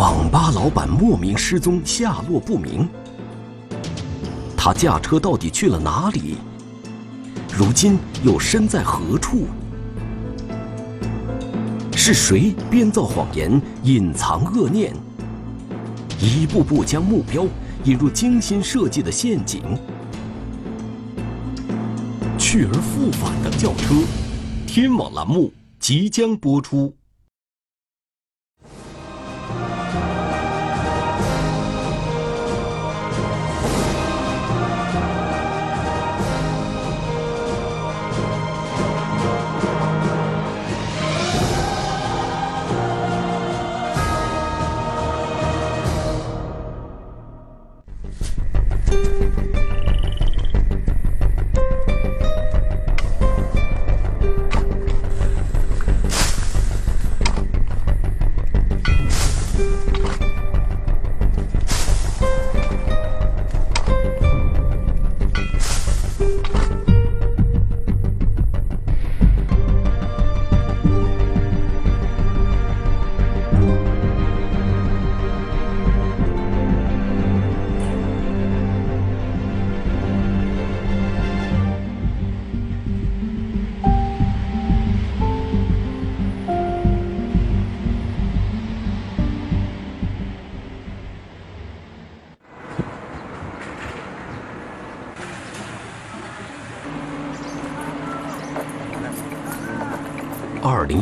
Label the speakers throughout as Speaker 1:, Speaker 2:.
Speaker 1: 网吧老板莫名失踪，下落不明。他驾车到底去了哪里？如今又身在何处？是谁编造谎言，隐藏恶念，一步步将目标引入精心设计的陷阱？去而复返的轿车，天网栏目即将播出。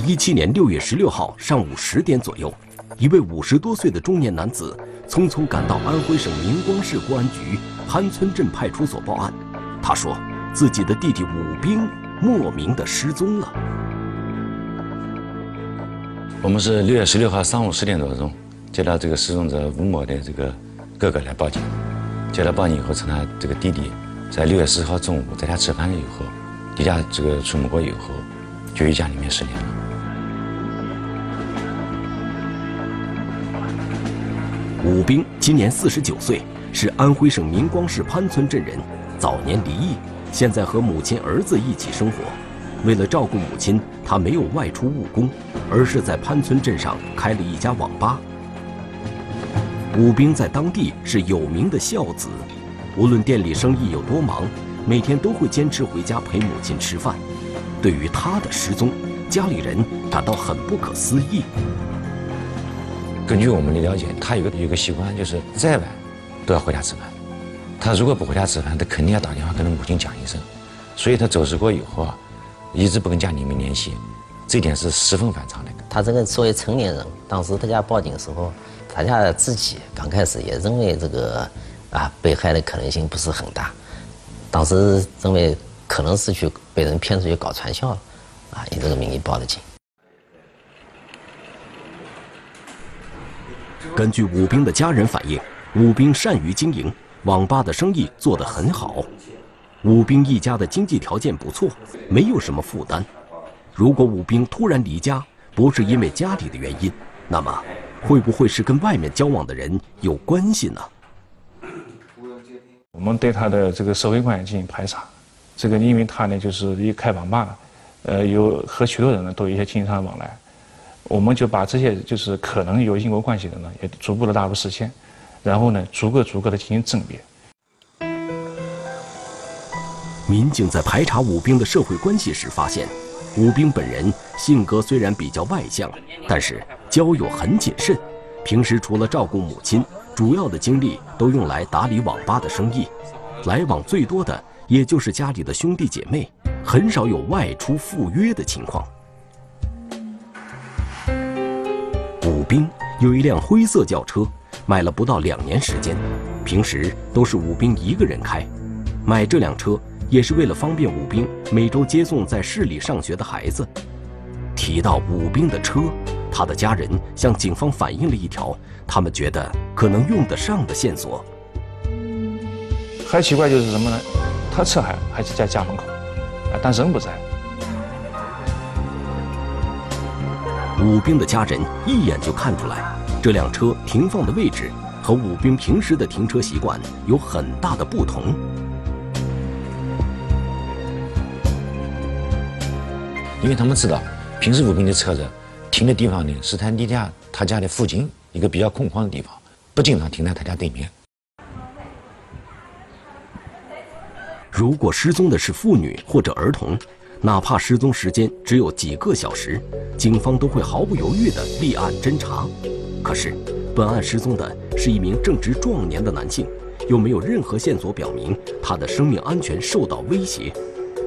Speaker 1: 一七年六月十六号上午十点左右，一位五十多岁的中年男子匆匆赶到安徽省明光市公安局潘村镇派出所报案。他说，自己的弟弟武兵莫名的失踪了。
Speaker 2: 我们是六月十六号上午十点多钟接到这个失踪者吴某的这个哥哥来报警，接到报警以后，称他这个弟弟在六月十号中午在家吃饭了以后，离家这个出门过以后。就于家里面失联了。
Speaker 1: 武兵今年四十九岁，是安徽省明光市潘村镇人，早年离异，现在和母亲、儿子一起生活。为了照顾母亲，他没有外出务工，而是在潘村镇上开了一家网吧。武兵在当地是有名的孝子，无论店里生意有多忙，每天都会坚持回家陪母亲吃饭。对于他的失踪，家里人感到很不可思议。
Speaker 2: 根据我们的了解，他有个有个习惯，就是再晚都要回家吃饭。他如果不回家吃饭，他肯定要打电话跟他母亲讲一声。所以他走失过以后啊，一直不跟家里面联系，这点是十分反常的。
Speaker 3: 他这个作为成年人，当时他家报警的时候，他家自己刚开始也认为这个啊被害的可能性不是很大，当时认为。可能是去被人骗出去搞传销了，啊，以这个名义报的警。
Speaker 1: 根据武兵的家人反映，武兵善于经营网吧的生意做得很好，武兵一家的经济条件不错，没有什么负担。如果武兵突然离家，不是因为家里的原因，那么会不会是跟外面交往的人有关系呢？
Speaker 4: 我们对他的这个社会关系进行排查。这个因为他呢，就是一开网吧，呃，有和许多人呢都有一些经商往来，我们就把这些就是可能有因果关系的呢，也逐步的纳入视线，然后呢，逐个逐个的进行甄别。
Speaker 1: 民警在排查武兵的社会关系时发现，武兵本人性格虽然比较外向，但是交友很谨慎，平时除了照顾母亲，主要的精力都用来打理网吧的生意，来往最多的。也就是家里的兄弟姐妹，很少有外出赴约的情况。武兵有一辆灰色轿车，买了不到两年时间，平时都是武兵一个人开。买这辆车也是为了方便武兵每周接送在市里上学的孩子。提到武兵的车，他的家人向警方反映了一条他们觉得可能用得上的线索。
Speaker 4: 还奇怪就是什么呢？他车还还是在家门口，啊，但人不在。
Speaker 1: 武兵的家人一眼就看出来，这辆车停放的位置和武兵平时的停车习惯有很大的不同。
Speaker 2: 因为他们知道，平时武兵的车子停的地方呢，是他离家他家的附近，一个比较空旷的地方，不经常停在他家对面。
Speaker 1: 如果失踪的是妇女或者儿童，哪怕失踪时间只有几个小时，警方都会毫不犹豫地立案侦查。可是，本案失踪的是一名正值壮年的男性，又没有任何线索表明他的生命安全受到威胁，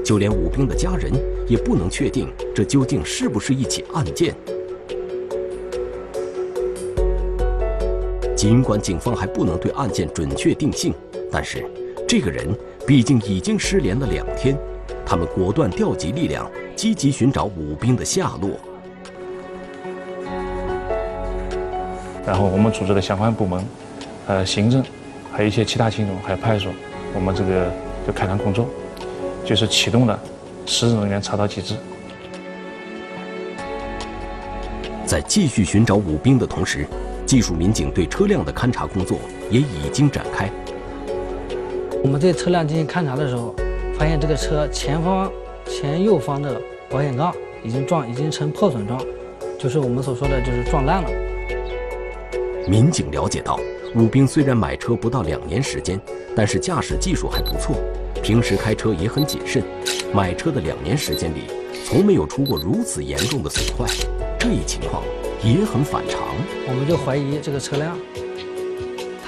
Speaker 1: 就连武兵的家人也不能确定这究竟是不是一起案件。尽管警方还不能对案件准确定性，但是这个人毕竟已经失联了两天，他们果断调集力量，积极寻找武兵的下落。
Speaker 4: 然后我们组织了相关部门，呃，行政，还有一些其他群众，还有派出所，我们这个就开展工作，就是启动了失踪人员查找机制。
Speaker 1: 在继续寻找武兵的同时，技术民警对车辆的勘查工作也已经展开。
Speaker 5: 我们对车辆进行勘查的时候，发现这个车前方、前右方的保险杠已经撞，已经成破损状，就是我们所说的就是撞烂了。
Speaker 1: 民警了解到，武兵虽然买车不到两年时间，但是驾驶技术还不错，平时开车也很谨慎。买车的两年时间里，从没有出过如此严重的损坏，这一情况也很反常。
Speaker 5: 我们就怀疑这个车辆，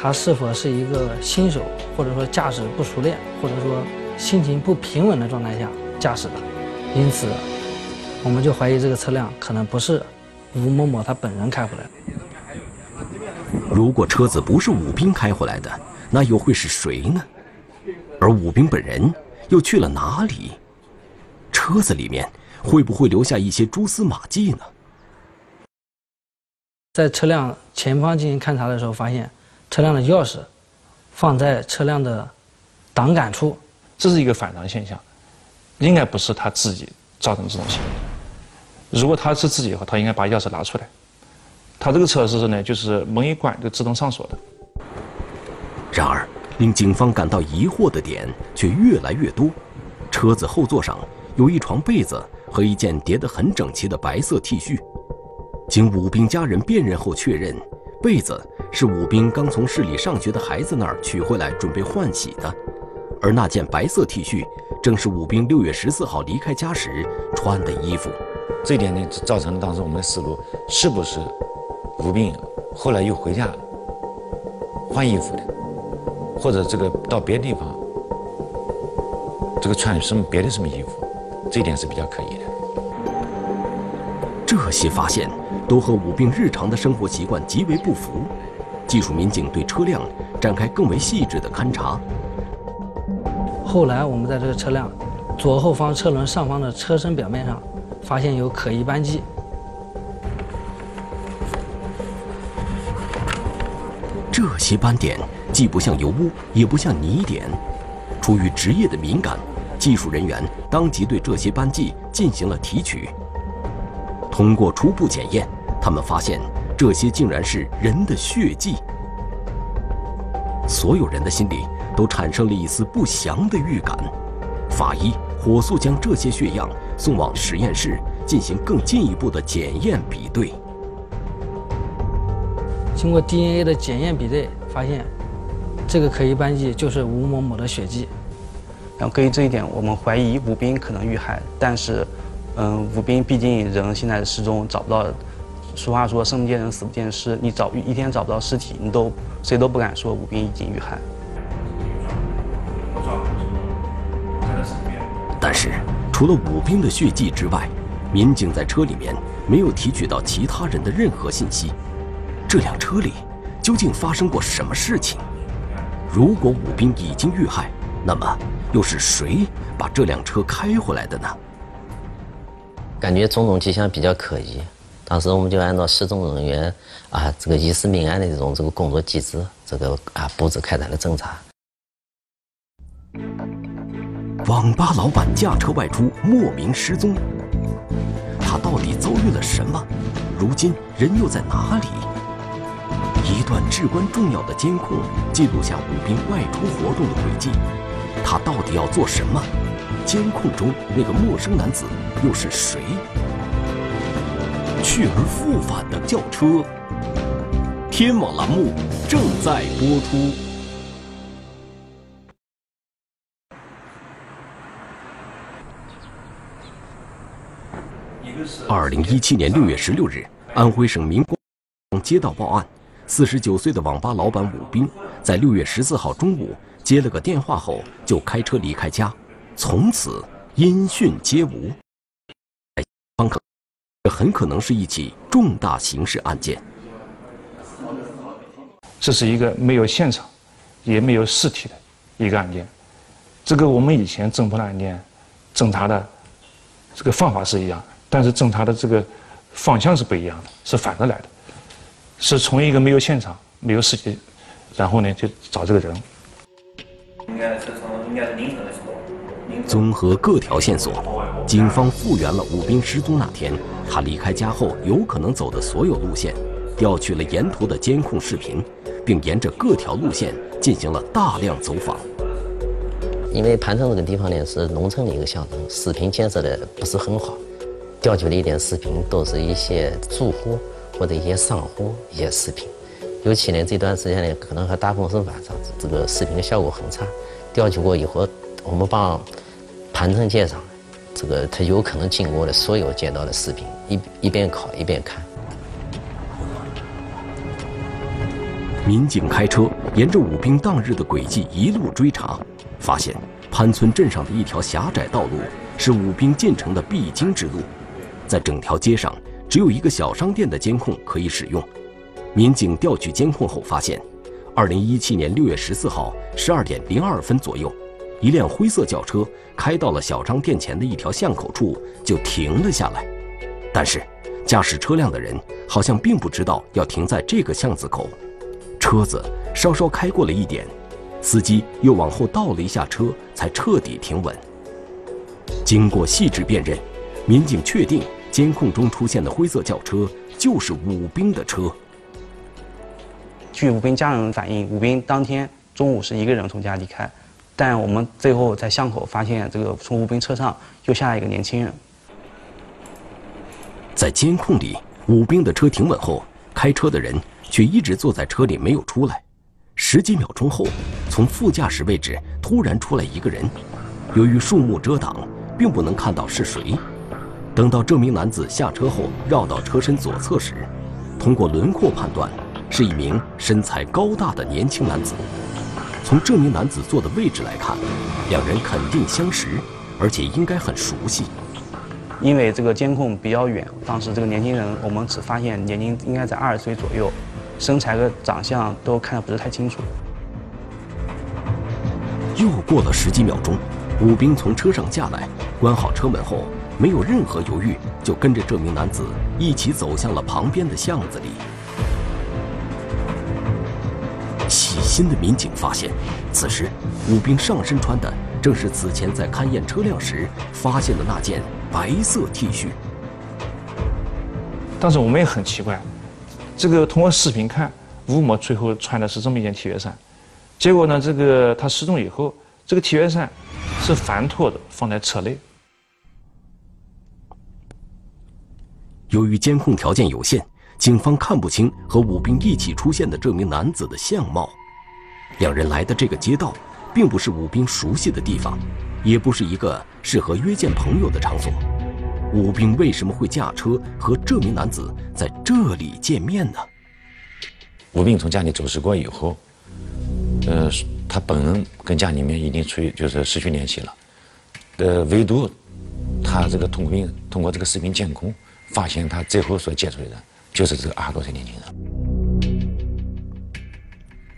Speaker 5: 他是否是一个新手，或者说驾驶不熟练，或者说心情不平稳的状态下驾驶的，因此，我们就怀疑这个车辆可能不是吴某某他本人开回来的。
Speaker 1: 如果车子不是武兵开回来的，那又会是谁呢？而武兵本人又去了哪里？车子里面会不会留下一些蛛丝马迹呢？
Speaker 5: 在车辆前方进行勘查的时候，发现车辆的钥匙放在车辆的挡杆处，
Speaker 4: 这是一个反常现象，应该不是他自己造成这种行为。如果他是自己的话，他应该把钥匙拿出来。他这个车是呢，就是门一关就自动上锁的。
Speaker 1: 然而，令警方感到疑惑的点却越来越多。车子后座上有一床被子和一件叠得很整齐的白色 T 恤。经武兵家人辨认后确认，被子是武兵刚从市里上学的孩子那儿取回来准备换洗的，而那件白色 T 恤正是武兵六月十四号离开家时穿的衣服。
Speaker 2: 这点呢，造成了当时我们的思路是不是武兵后来又回家换衣服的，或者这个到别的地方这个穿什么别的什么衣服，这点是比较可疑的。
Speaker 1: 这些发现都和武兵日常的生活习惯极为不符。技术民警对车辆展开更为细致的勘查。
Speaker 5: 后来我们在这个车辆左后方车轮上方的车身表面上，发现有可疑斑迹。
Speaker 1: 这些斑点既不像油污，也不像泥点。出于职业的敏感，技术人员当即对这些斑迹进行了提取。通过初步检验，他们发现这些竟然是人的血迹。所有人的心里都产生了一丝不祥的预感。法医火速将这些血样送往实验室进行更进一步的检验比对。
Speaker 5: 经过 DNA 的检验比对，发现这个可疑斑迹就是吴某某的血迹。
Speaker 6: 然后根据这一点，我们怀疑吴斌可能遇害，但是。嗯，吴斌毕竟人现在失踪，找不到。俗话说“生不见人，死不见尸”，你找一天找不到尸体，你都谁都不敢说吴斌已经遇害。
Speaker 1: 除了武兵的血迹之外，民警在车里面没有提取到其他人的任何信息。这辆车里究竟发生过什么事情？如果武兵已经遇害，那么又是谁把这辆车开回来的呢？
Speaker 3: 感觉种种迹象比较可疑，当时我们就按照失踪人员啊这个疑似命案的这种这个工作机制，这个啊布置开展了侦查。
Speaker 1: 网吧老板驾车外出，莫名失踪，他到底遭遇了什么？如今人又在哪里？一段至关重要的监控记录下武兵外出活动的轨迹，他到底要做什么？监控中那个陌生男子又是谁？去而复返的轿车，天网栏目正在播出。二零一七年六月十六日，安徽省民光接到报案，四十九岁的网吧老板武斌在六月十四号中午接了个电话后，就开车离开家，从此音讯皆无。方可，这很可能是一起重大刑事案件。
Speaker 4: 这是一个没有现场，也没有尸体的一个案件。这个我们以前侦破的案件，侦查的这个方法是一样，但是侦查的这个方向是不一样的，是反着来的，是从一个没有现场、没有尸体，然后呢就找这个人。应该是从应该是凌晨的时候。
Speaker 1: 综合各条线索，警方复原了武斌失踪那天他离开家后有可能走的所有路线，调取了沿途的监控视频。并沿着各条路线进行了大量走访。
Speaker 3: 因为盘城这个地方呢是农村的一个乡镇，视频建设的不是很好，调取的一点视频都是一些住户或者一些商户一些视频，尤其呢这段时间呢可能和大风是晚上，这个视频的效果很差。调取过以后，我们把盘城街上这个他有可能经过的所有街道的视频一一边考一边看。
Speaker 1: 民警开车沿着武兵当日的轨迹一路追查，发现潘村镇上的一条狭窄道路是武兵进城的必经之路，在整条街上只有一个小商店的监控可以使用。民警调取监控后发现，二零一七年六月十四号十二点零二分左右，一辆灰色轿车开到了小商店前的一条巷口处就停了下来，但是驾驶车辆的人好像并不知道要停在这个巷子口。车子稍稍开过了一点，司机又往后倒了一下车，才彻底停稳。经过细致辨认，民警确定监控中出现的灰色轿车就是武兵的车。
Speaker 6: 据武兵家人反映，武兵当天中午是一个人从家离开，但我们最后在巷口发现，这个从武兵车上又下来一个年轻人。
Speaker 1: 在监控里，武兵的车停稳后，开车的人。却一直坐在车里没有出来。十几秒钟后，从副驾驶位置突然出来一个人，由于树木遮挡，并不能看到是谁。等到这名男子下车后，绕到车身左侧时，通过轮廓判断，是一名身材高大的年轻男子。从这名男子坐的位置来看，两人肯定相识，而且应该很熟悉。
Speaker 6: 因为这个监控比较远，当时这个年轻人我们只发现年龄应该在二十岁左右。身材和长相都看得不是太清楚。
Speaker 1: 又过了十几秒钟，武兵从车上下来，关好车门后，没有任何犹豫，就跟着这名男子一起走向了旁边的巷子里。细心的民警发现，此时武兵上身穿的正是此前在勘验车辆时发现的那件白色 T 恤。
Speaker 4: 当时我们也很奇怪。这个通过视频看，吴某最后穿的是这么一件 T 恤衫，结果呢，这个他失踪以后，这个 T 恤衫是反脱的，放在车内。
Speaker 1: 由于监控条件有限，警方看不清和武兵一起出现的这名男子的相貌。两人来的这个街道，并不是武兵熟悉的地方，也不是一个适合约见朋友的场所。武兵为什么会驾车和这名男子在这里见面呢？
Speaker 2: 武兵从家里走失过以后，呃，他本人跟家里面已经处于就是失去联系了，呃，唯独他这个通过通过这个视频监控，发现他最后所接触的人就是这个二十多岁年轻人。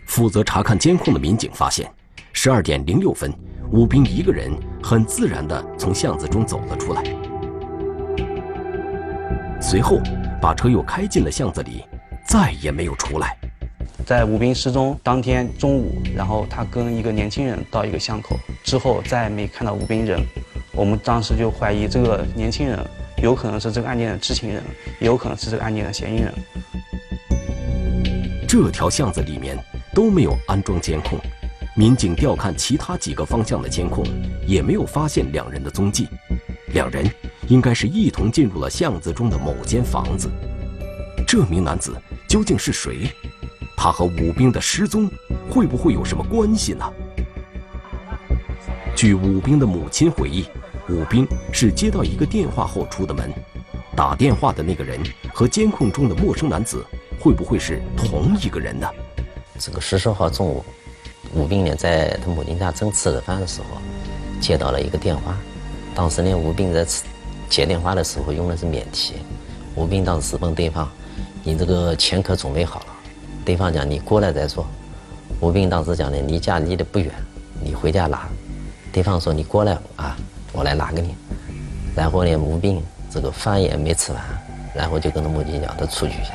Speaker 1: 负责查看监控的民警发现，十二点零六分，武兵一个人很自然地从巷子中走了出来。随后，把车又开进了巷子里，再也没有出来。
Speaker 6: 在武斌失踪当天中午，然后他跟一个年轻人到一个巷口之后，再没看到武斌人。我们当时就怀疑这个年轻人有可能是这个案件的知情人，也有可能是这个案件的嫌疑人。
Speaker 1: 这条巷子里面都没有安装监控，民警调看其他几个方向的监控，也没有发现两人的踪迹。两人。应该是一同进入了巷子中的某间房子。这名男子究竟是谁？他和武兵的失踪会不会有什么关系呢？据武兵的母亲回忆，武兵是接到一个电话后出的门。打电话的那个人和监控中的陌生男子会不会是同一个人呢？
Speaker 3: 这个十四号中午，武兵呢在他母亲家正吃着饭的时候，接到了一个电话。当时呢，吴兵在接电话的时候用的是免提。吴兵当时问对方：“你这个钱可准备好了？”对方讲：“你过来再说。”吴兵当时讲的：“你家离得不远，你回家拿。”对方说：“你过来啊，我来拿给你。”然后呢，武兵。这个饭也没吃完，然后就跟他母亲讲，他出去一下。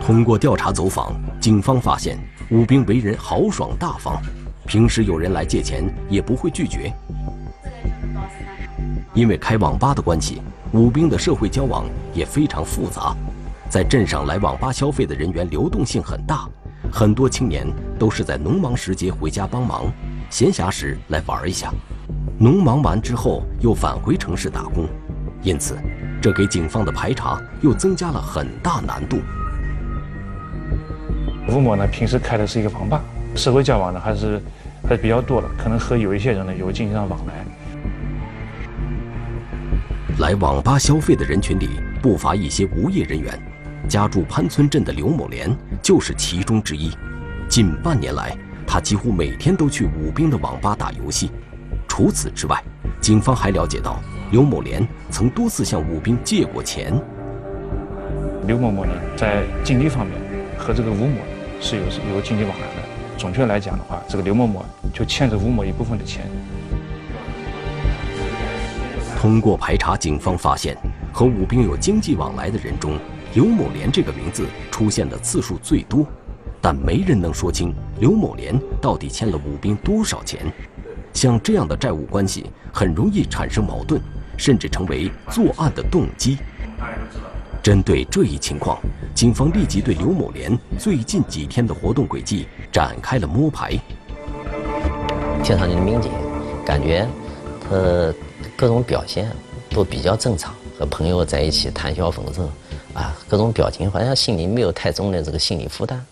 Speaker 1: 通过调查走访，警方发现武兵为人豪爽大方，平时有人来借钱也不会拒绝。因为开网吧的关系，武兵的社会交往也非常复杂，在镇上来网吧消费的人员流动性很大，很多青年都是在农忙时节回家帮忙，闲暇时来玩一下。农忙完之后又返回城市打工，因此，这给警方的排查又增加了很大难度。
Speaker 4: 吴某呢，平时开的是一个网吧，社会交往呢还是还是比较多的，可能和有一些人呢有进行上往来。
Speaker 1: 来网吧消费的人群里不乏一些无业人员，家住潘村镇的刘某莲就是其中之一。近半年来，他几乎每天都去武兵的网吧打游戏。除此之外，警方还了解到刘某莲曾多次向武兵借过钱。
Speaker 4: 刘某某呢，在经济方面和这个吴某是有有经济往来的。准确来讲的话，这个刘某某就欠着吴某一部分的钱。
Speaker 1: 通过排查，警方发现和武兵有经济往来的人中，刘某莲这个名字出现的次数最多，但没人能说清刘某莲到底欠了武兵多少钱。像这样的债务关系很容易产生矛盾，甚至成为作案的动机。针对这一情况，警方立即对刘某莲最近几天的活动轨迹展开了摸排。
Speaker 3: 现场的民警感觉他各种表现都比较正常，和朋友在一起谈笑风生，啊，各种表情好像心里没有太重的这个心理负担。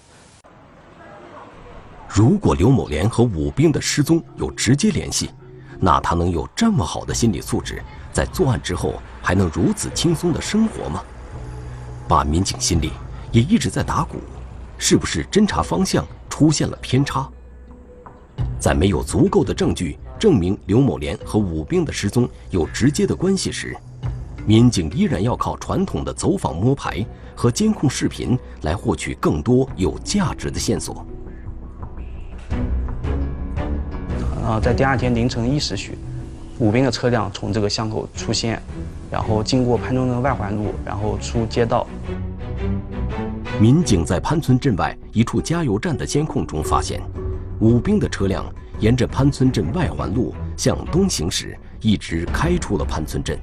Speaker 1: 如果刘某莲和武兵的失踪有直接联系，那他能有这么好的心理素质，在作案之后还能如此轻松的生活吗？办案民警心里也一直在打鼓，是不是侦查方向出现了偏差？在没有足够的证据证明刘某莲和武兵的失踪有直接的关系时，民警依然要靠传统的走访摸排和监控视频来获取更多有价值的线索。
Speaker 6: 啊，在第二天凌晨一时许，武兵的车辆从这个巷口出现，然后经过潘村镇外环路，然后出街道。
Speaker 1: 民警在潘村镇外一处加油站的监控中发现，武兵的车辆沿着潘村镇外环路向东行驶，一直开出了潘村镇。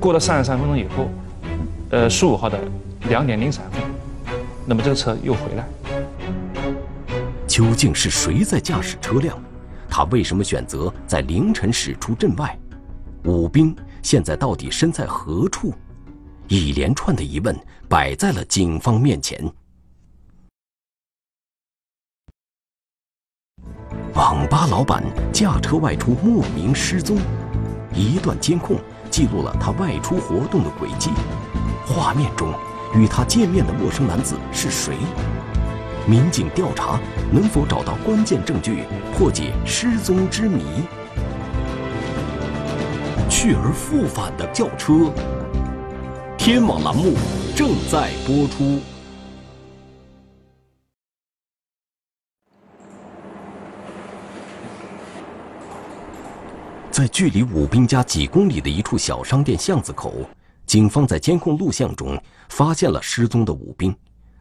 Speaker 4: 过了三十三分钟以后，呃，十五号的两点零三分，那么这个车又回来。
Speaker 1: 究竟是谁在驾驶车辆？他为什么选择在凌晨驶出镇外？武兵现在到底身在何处？一连串的疑问摆在了警方面前。网吧老板驾车外出莫名失踪，一段监控记录了他外出活动的轨迹。画面中与他见面的陌生男子是谁？民警调查能否找到关键证据，破解失踪之谜？去而复返的轿车。天网栏目正在播出。在距离武兵家几公里的一处小商店巷子口，警方在监控录像中发现了失踪的武兵。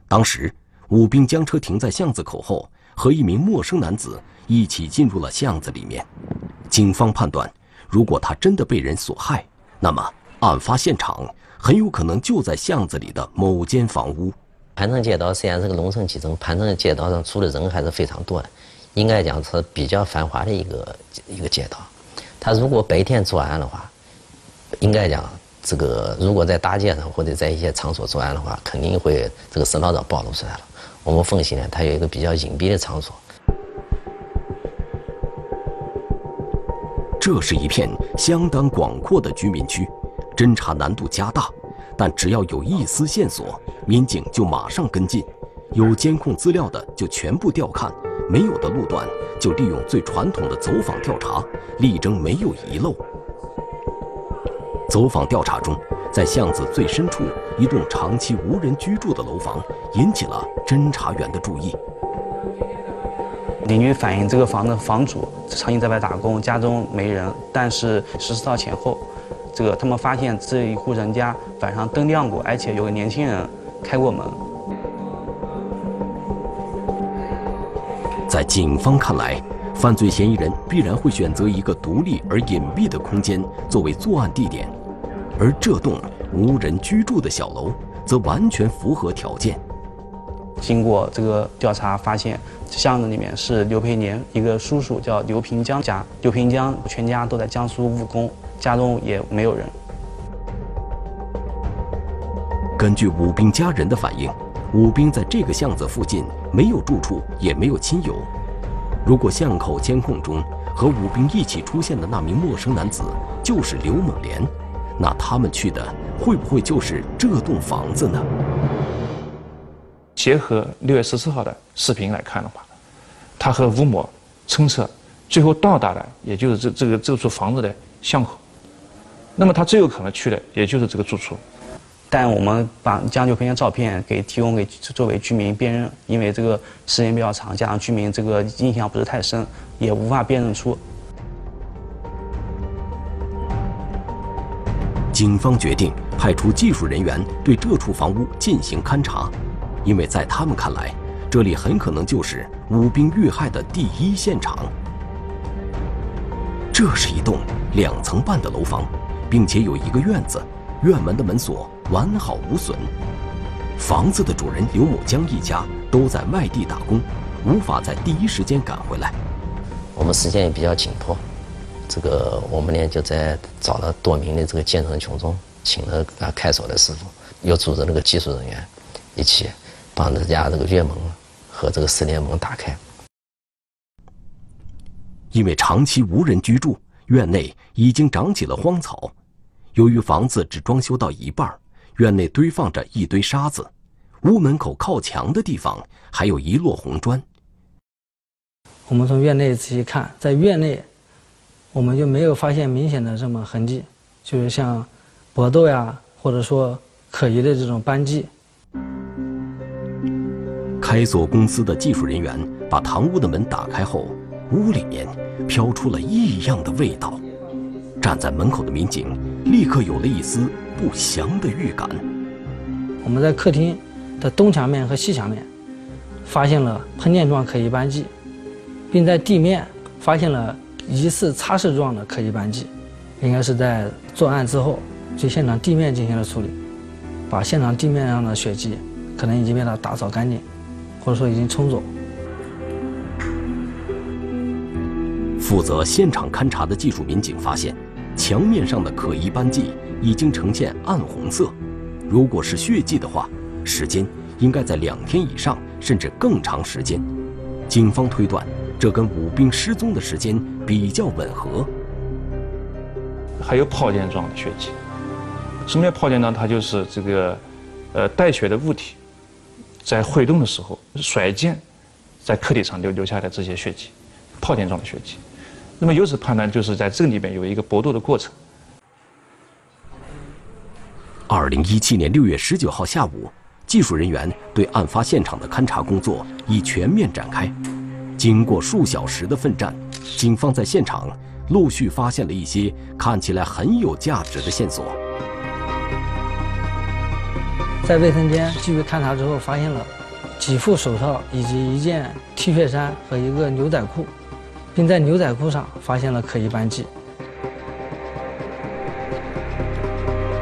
Speaker 1: 当时。武兵将车停在巷子口后，和一名陌生男子一起进入了巷子里面。警方判断，如果他真的被人所害，那么案发现场很有可能就在巷子里的某间房屋。
Speaker 3: 盘城街道虽然是个农村基层，盘城街道上住的人还是非常多的，应该讲是比较繁华的一个一个街道。他如果白天作案的话，应该讲这个如果在大街上或者在一些场所作案的话，肯定会这个摄像照暴露出来了。我们分析呢，它有一个比较隐蔽的场所。
Speaker 1: 这是一片相当广阔的居民区，侦查难度加大，但只要有一丝线索，民警就马上跟进。有监控资料的就全部调看，没有的路段就利用最传统的走访调查，力争没有遗漏。走访调查中，在巷子最深处一栋长期无人居住的楼房引起了侦查员的注意。
Speaker 6: 邻居反映，这个房的房主长期在外打工，家中没人。但是十四号前后，这个他们发现这一户人家晚上灯亮过，而且有个年轻人开过门。
Speaker 1: 在警方看来，犯罪嫌疑人必然会选择一个独立而隐蔽的空间作为作案地点，而这栋无人居住的小楼则完全符合条件。
Speaker 6: 经过这个调查，发现巷子里面是刘培年一个叔叔叫刘平江家，刘平江全家都在江苏务工，家中也没有人。
Speaker 1: 根据武兵家人的反映。武兵在这个巷子附近没有住处，也没有亲友。如果巷口监控中和武兵一起出现的那名陌生男子就是刘猛莲，那他们去的会不会就是这栋房子呢？
Speaker 4: 结合六月十四号的视频来看的话，他和吴某乘车，最后到达的也就是这这个这处房子的巷口。那么他最有可能去的也就是这个住处。
Speaker 6: 但我们把将就平的照片给提供给作为居民辨认，因为这个时间比较长，加上居民这个印象不是太深，也无法辨认出。
Speaker 1: 警方决定派出技术人员对这处房屋进行勘查，因为在他们看来，这里很可能就是武兵遇害的第一现场。这是一栋两层半的楼房，并且有一个院子。院门的门锁完好无损，房子的主人刘某江一家都在外地打工，无法在第一时间赶回来。
Speaker 3: 我们时间也比较紧迫，这个我们呢就在找了多名的这个建成群众，请了啊开锁的师傅，又组织那个技术人员，一起帮这家这个院门和这个四联门打开。
Speaker 1: 因为长期无人居住，院内已经长起了荒草。由于房子只装修到一半，院内堆放着一堆沙子，屋门口靠墙的地方还有一摞红砖。
Speaker 5: 我们从院内仔细看，在院内，我们就没有发现明显的什么痕迹，就是像搏斗呀，或者说可疑的这种斑迹。
Speaker 1: 开锁公司的技术人员把堂屋的门打开后，屋里面飘出了异样的味道。站在门口的民警立刻有了一丝不祥的预感。
Speaker 5: 我们在客厅的东墙面和西墙面发现了喷溅状可疑斑迹，并在地面发现了疑似擦拭状的可疑斑迹，应该是在作案之后对现场地面进行了处理，把现场地面上的血迹可能已经被他打扫干净，或者说已经冲走。
Speaker 1: 负责现场勘查的技术民警发现。墙面上的可疑斑迹已经呈现暗红色，如果是血迹的话，时间应该在两天以上，甚至更长时间。警方推断，这跟武兵失踪的时间比较吻合。
Speaker 4: 还有泡溅状的血迹，什么叫泡溅状？它就是这个，呃，带血的物体在挥动的时候甩溅在客体上留留下的这些血迹，泡溅状的血迹。那么由此判断，就是在这里面有一个搏斗的过程。
Speaker 1: 二零一七年六月十九号下午，技术人员对案发现场的勘查工作已全面展开。经过数小时的奋战，警方在现场陆续发现了一些看起来很有价值的线索。
Speaker 5: 在卫生间继续勘查之后，发现了几副手套以及一件 T 恤衫和一个牛仔裤。并在牛仔裤上发现了可疑斑迹。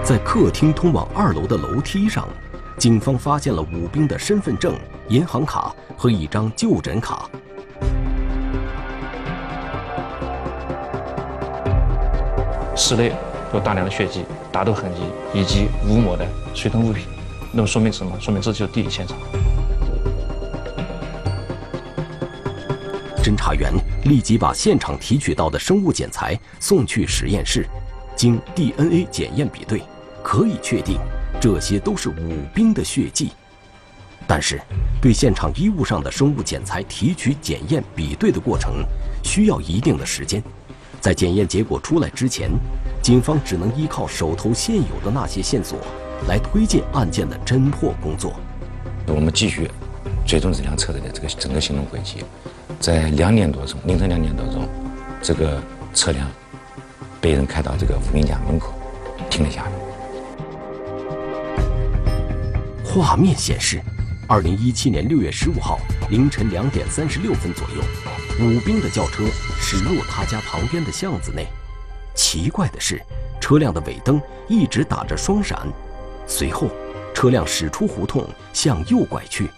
Speaker 1: 在客厅通往二楼的楼梯上，警方发现了武兵的身份证、银行卡和一张就诊卡。
Speaker 4: 室内有大量的血迹、打斗痕迹以及无抹的随同物品，那么说明什么？说明这就是地理现场。
Speaker 1: 侦查员立即把现场提取到的生物检材送去实验室，经 DNA 检验比对，可以确定这些都是武兵的血迹。但是，对现场衣物上的生物检材提取、检验、比对的过程需要一定的时间，在检验结果出来之前，警方只能依靠手头现有的那些线索来推进案件的侦破工作。
Speaker 2: 我们继续追踪这辆车的这个整个行动轨迹。在两点多钟，凌晨两点多钟，这个车辆被人开到这个武兵家门口，停了下来。
Speaker 1: 画面显示，二零一七年六月十五号凌晨两点三十六分左右，武兵的轿车驶入他家旁边的巷子内。奇怪的是，车辆的尾灯一直打着双闪，随后车辆驶出胡同向右拐去。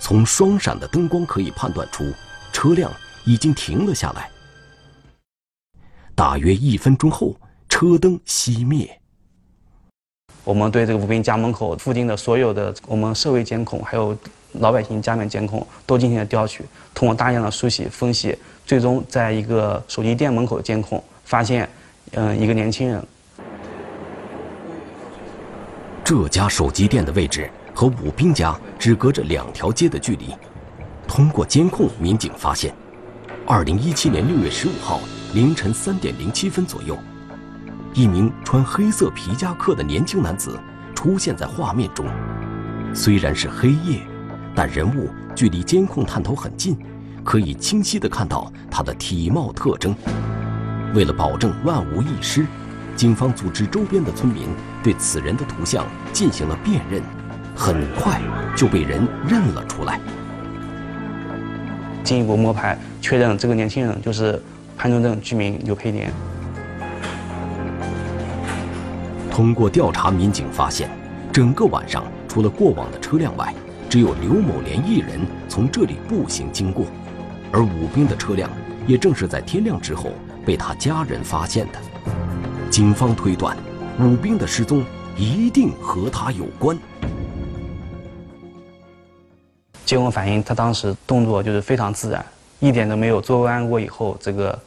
Speaker 1: 从双闪的灯光可以判断出。车辆已经停了下来。大约一分钟后，车灯熄灭。
Speaker 6: 我们对这个武斌家门口附近的所有的我们社会监控，还有老百姓家面监控都进行了调取，通过大量的梳洗分析，最终在一个手机店门口监控发现，嗯，一个年轻人。
Speaker 1: 这家手机店的位置和武兵家只隔着两条街的距离。通过监控，民警发现，二零一七年六月十五号凌晨三点零七分左右，一名穿黑色皮夹克的年轻男子出现在画面中。虽然是黑夜，但人物距离监控探头很近，可以清晰地看到他的体貌特征。为了保证万无一失，警方组织周边的村民对此人的图像进行了辨认，很快就被人认了出来。
Speaker 6: 进一步摸排确认，这个年轻人就是潘村镇居民刘培年。
Speaker 1: 通过调查，民警发现，整个晚上除了过往的车辆外，只有刘某莲一人从这里步行经过，而武兵的车辆也正是在天亮之后被他家人发现的。警方推断，武兵的失踪一定和他有关。
Speaker 6: 经我反映，他当时动作就是非常自然，一点都没有作案过以后这个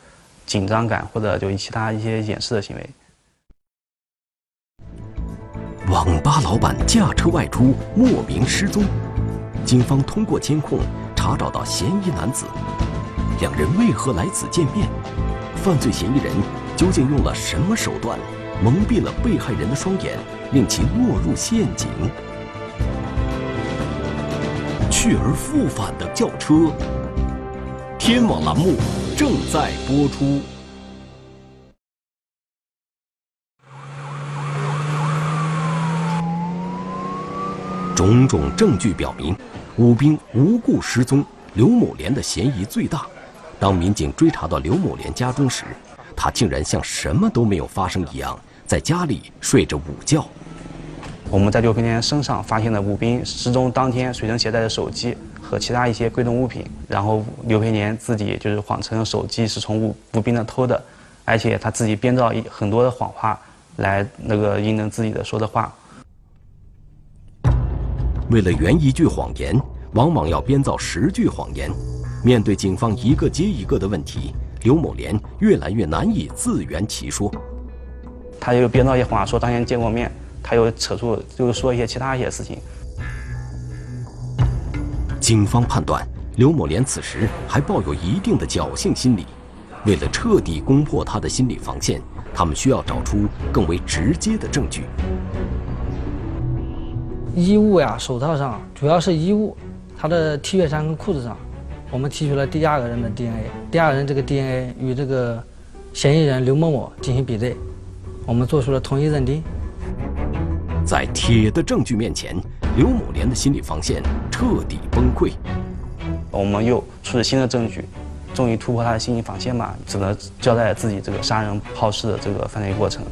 Speaker 6: 紧张感或者就其他一些掩饰的行为。
Speaker 1: 网吧老板驾车外出莫名失踪，警方通过监控查找到嫌疑男子，两人为何来此见面？犯罪嫌疑人究竟用了什么手段蒙蔽了被害人的双眼，令其落入陷阱？去而复返的轿车，天网栏目正在播出。种种证据表明，武兵无故失踪，刘某莲的嫌疑最大。当民警追查到刘某莲家中时，他竟然像什么都没有发生一样，在家里睡着午觉。
Speaker 6: 我们在刘培莲身上发现了武斌失踪当天随身携带的手机和其他一些贵重物品，然后刘培莲自己就是谎称手机是从武武斌那偷的，而且他自己编造一很多的谎话来那个印证自己的说的话。
Speaker 1: 为了圆一句谎言，往往要编造十句谎言。面对警方一个接一个的问题，刘某莲越来越难以自圆其说。
Speaker 6: 他又编造一些谎说当天见过面。他又扯出，就是说一些其他一些事情。
Speaker 1: 警方判断，刘某莲此时还抱有一定的侥幸心理。为了彻底攻破他的心理防线，他们需要找出更为直接的证据。
Speaker 5: 衣物呀，手套上，主要是衣物，他的 T 恤衫跟裤子上，我们提取了第二个人的 DNA，第二人这个 DNA 与这个嫌疑人刘某某进行比对，我们做出了同一认定。
Speaker 1: 在铁的证据面前，刘某莲的心理防线彻底崩溃。
Speaker 6: 我们又出了新的证据，终于突破他的心理防线嘛，只能交代自己这个杀人抛尸的这个犯罪过程。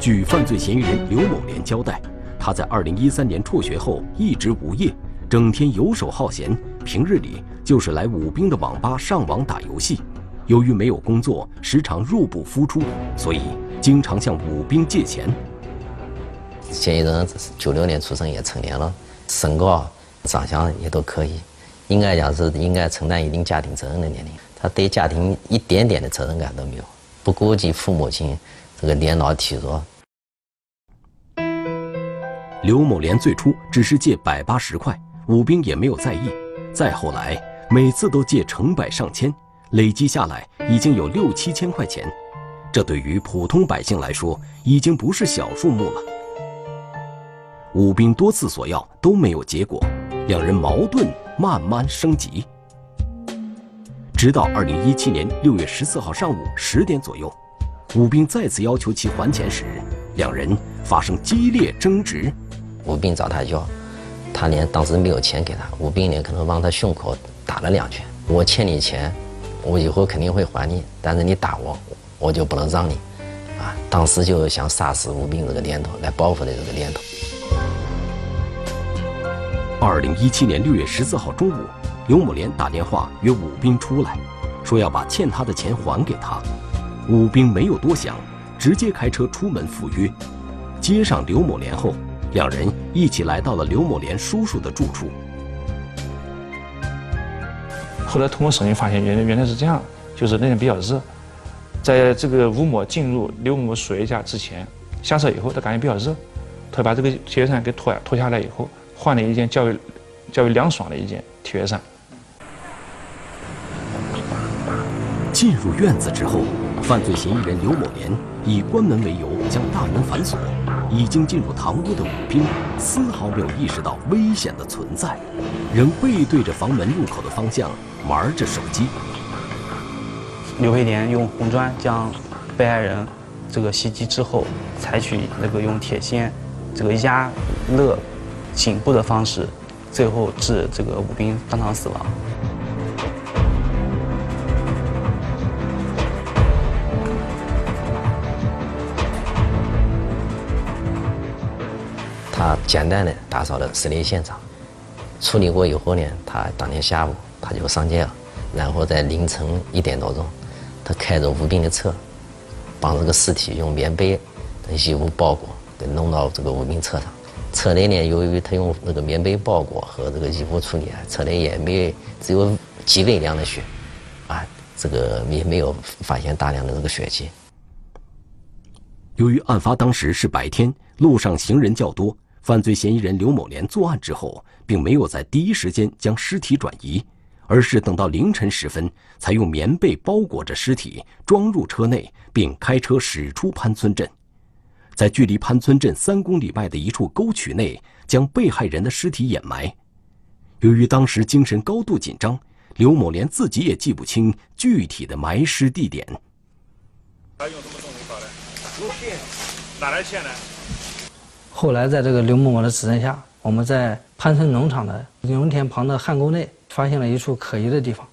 Speaker 1: 据犯罪嫌疑人刘某莲交代，他在2013年辍学后一直无业，整天游手好闲，平日里就是来武兵的网吧上网打游戏。由于没有工作，时常入不敷出，所以经常向武兵借钱。
Speaker 3: 嫌疑人九六年出生，也成年了，身高、长相也都可以，应该讲是应该承担一定家庭责任的年龄。他对家庭一点点的责任感都没有，不顾及父母亲这个年老体弱。
Speaker 1: 刘某莲最初只是借百八十块，武兵也没有在意。再后来，每次都借成百上千，累积下来已经有六七千块钱，这对于普通百姓来说已经不是小数目了。武兵多次索要都没有结果，两人矛盾慢慢升级。直到二零一七年六月十四号上午十点左右，武兵再次要求其还钱时，两人发生激烈争执。
Speaker 3: 武兵找他要，他连当时没有钱给他，武兵呢可能往他胸口打了两拳。我欠你钱，我以后肯定会还你，但是你打我，我就不能让你。啊，当时就想杀死武兵这个念头，来报复的这个念头。
Speaker 1: 二零一七年六月十四号中午，刘某莲打电话约武兵出来，说要把欠他的钱还给他。武兵没有多想，直接开车出门赴约。接上刘某莲后，两人一起来到了刘某莲叔叔的住处。
Speaker 4: 后来通过审讯发现，原来原来是这样，就是那天比较热，在这个吴某进入刘某水家之前，下车以后他感觉比较热，他把这个 T 恤衫给脱脱下来以后。换了一件较为较为凉爽的一件 T 恤衫。
Speaker 1: 进入院子之后，犯罪嫌疑人刘某莲以关门为由将大门反锁。已经进入堂屋的武兵丝毫没有意识到危险的存在，仍背对着房门入口的方向玩着手机。
Speaker 6: 刘培莲用红砖将被害人这个袭击之后，采取那个用铁锨这个压勒。颈部的方式，最后致这个武兵当场死亡。
Speaker 3: 他简单的打扫了失联现场，处理过以后呢，他当天下午他就上街了，然后在凌晨一点多钟，他开着吴斌的车，把这个尸体用棉被等衣物包裹，给弄到这个吴斌车上。车内呢，由于他用那个棉被包裹和这个衣物处理，车内也没只有几微量的血，啊，这个也没有发现大量的这个血迹。
Speaker 1: 由于案发当时是白天，路上行人较多，犯罪嫌疑人刘某莲作案之后，并没有在第一时间将尸体转移，而是等到凌晨时分，才用棉被包裹着尸体装入车内，并开车驶出潘村镇。在距离潘村镇三公里外的一处沟渠内，将被害人的尸体掩埋。由于当时精神高度紧张，刘某莲自己也记不清具体的埋尸地点。
Speaker 4: 他用什么东西搞的？用线，哪来线呢？
Speaker 5: 后来在这个刘某某的指认下，我们在潘村农场的农田旁的旱沟内发现了一处可疑的地方，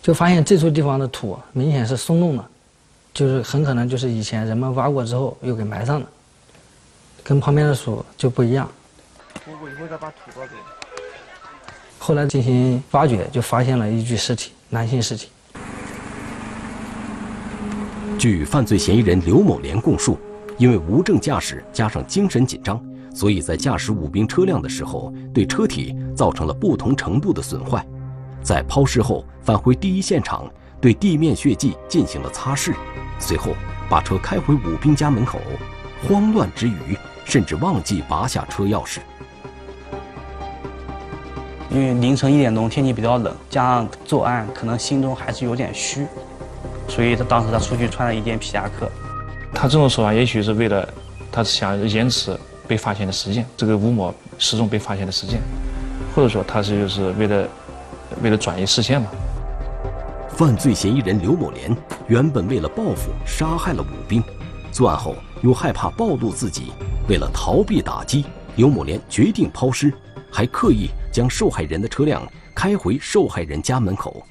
Speaker 5: 就发现这处地方的土明显是松动的。就是很可能就是以前人们挖过之后又给埋上的，跟旁边的土就不一样。我我一会再把土给。后来进行挖掘，就发现了一具尸体，男性尸体。
Speaker 1: 据犯罪嫌疑人刘某莲供述，因为无证驾驶加上精神紧张，所以在驾驶武兵车辆的时候，对车体造成了不同程度的损坏。在抛尸后返回第一现场，对地面血迹进行了擦拭。随后，把车开回武兵家门口，慌乱之余，甚至忘记拔下车钥匙。
Speaker 6: 因为凌晨一点钟，天气比较冷，加上作案可能心中还是有点虚，所以他当时他出去穿了一件皮夹克。
Speaker 4: 他这种手法也许是为了，他想延迟被发现的时间，这个吴某失踪被发现的时间，或者说他是就是为了，为了转移视线嘛。
Speaker 1: 犯罪嫌疑人刘某莲原本为了报复杀害了武兵，作案后又害怕暴露自己，为了逃避打击，刘某莲决定抛尸，还刻意将受害人的车辆开回受害人家门口。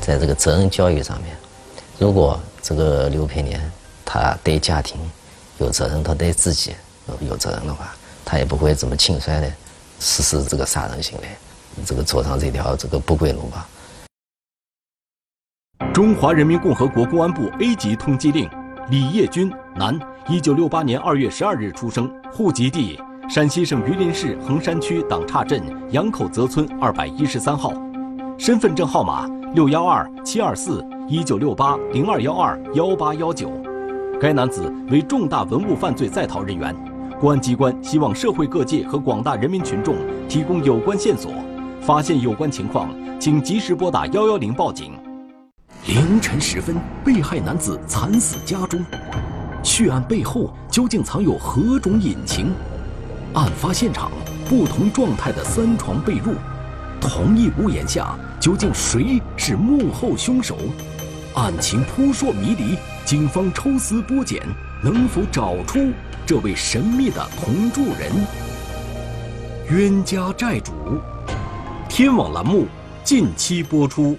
Speaker 3: 在这个责任教育上面，如果这个刘培莲他对家庭有责任，他对自己有责任的话，他也不会这么轻率的实施这个杀人行为，这个走上这条这个不归路吧。
Speaker 1: 中华人民共和国公安部 A 级通缉令：李业军，男，一九六八年二月十二日出生，户籍地山西省榆林市横山区党岔镇杨口泽村二百一十三号，身份证号码六幺二七二四一九六八零二幺二幺八幺九。该男子为重大文物犯罪在逃人员，公安机关希望社会各界和广大人民群众提供有关线索，发现有关情况，请及时拨打幺幺零报警。凌晨时分，被害男子惨死家中，血案背后究竟藏有何种隐情？案发现场不同状态的三床被褥，同一屋檐下究竟谁是幕后凶手？案情扑朔迷离。警方抽丝剥茧，能否找出这位神秘的同住人？冤家债主，天网栏目近期播出。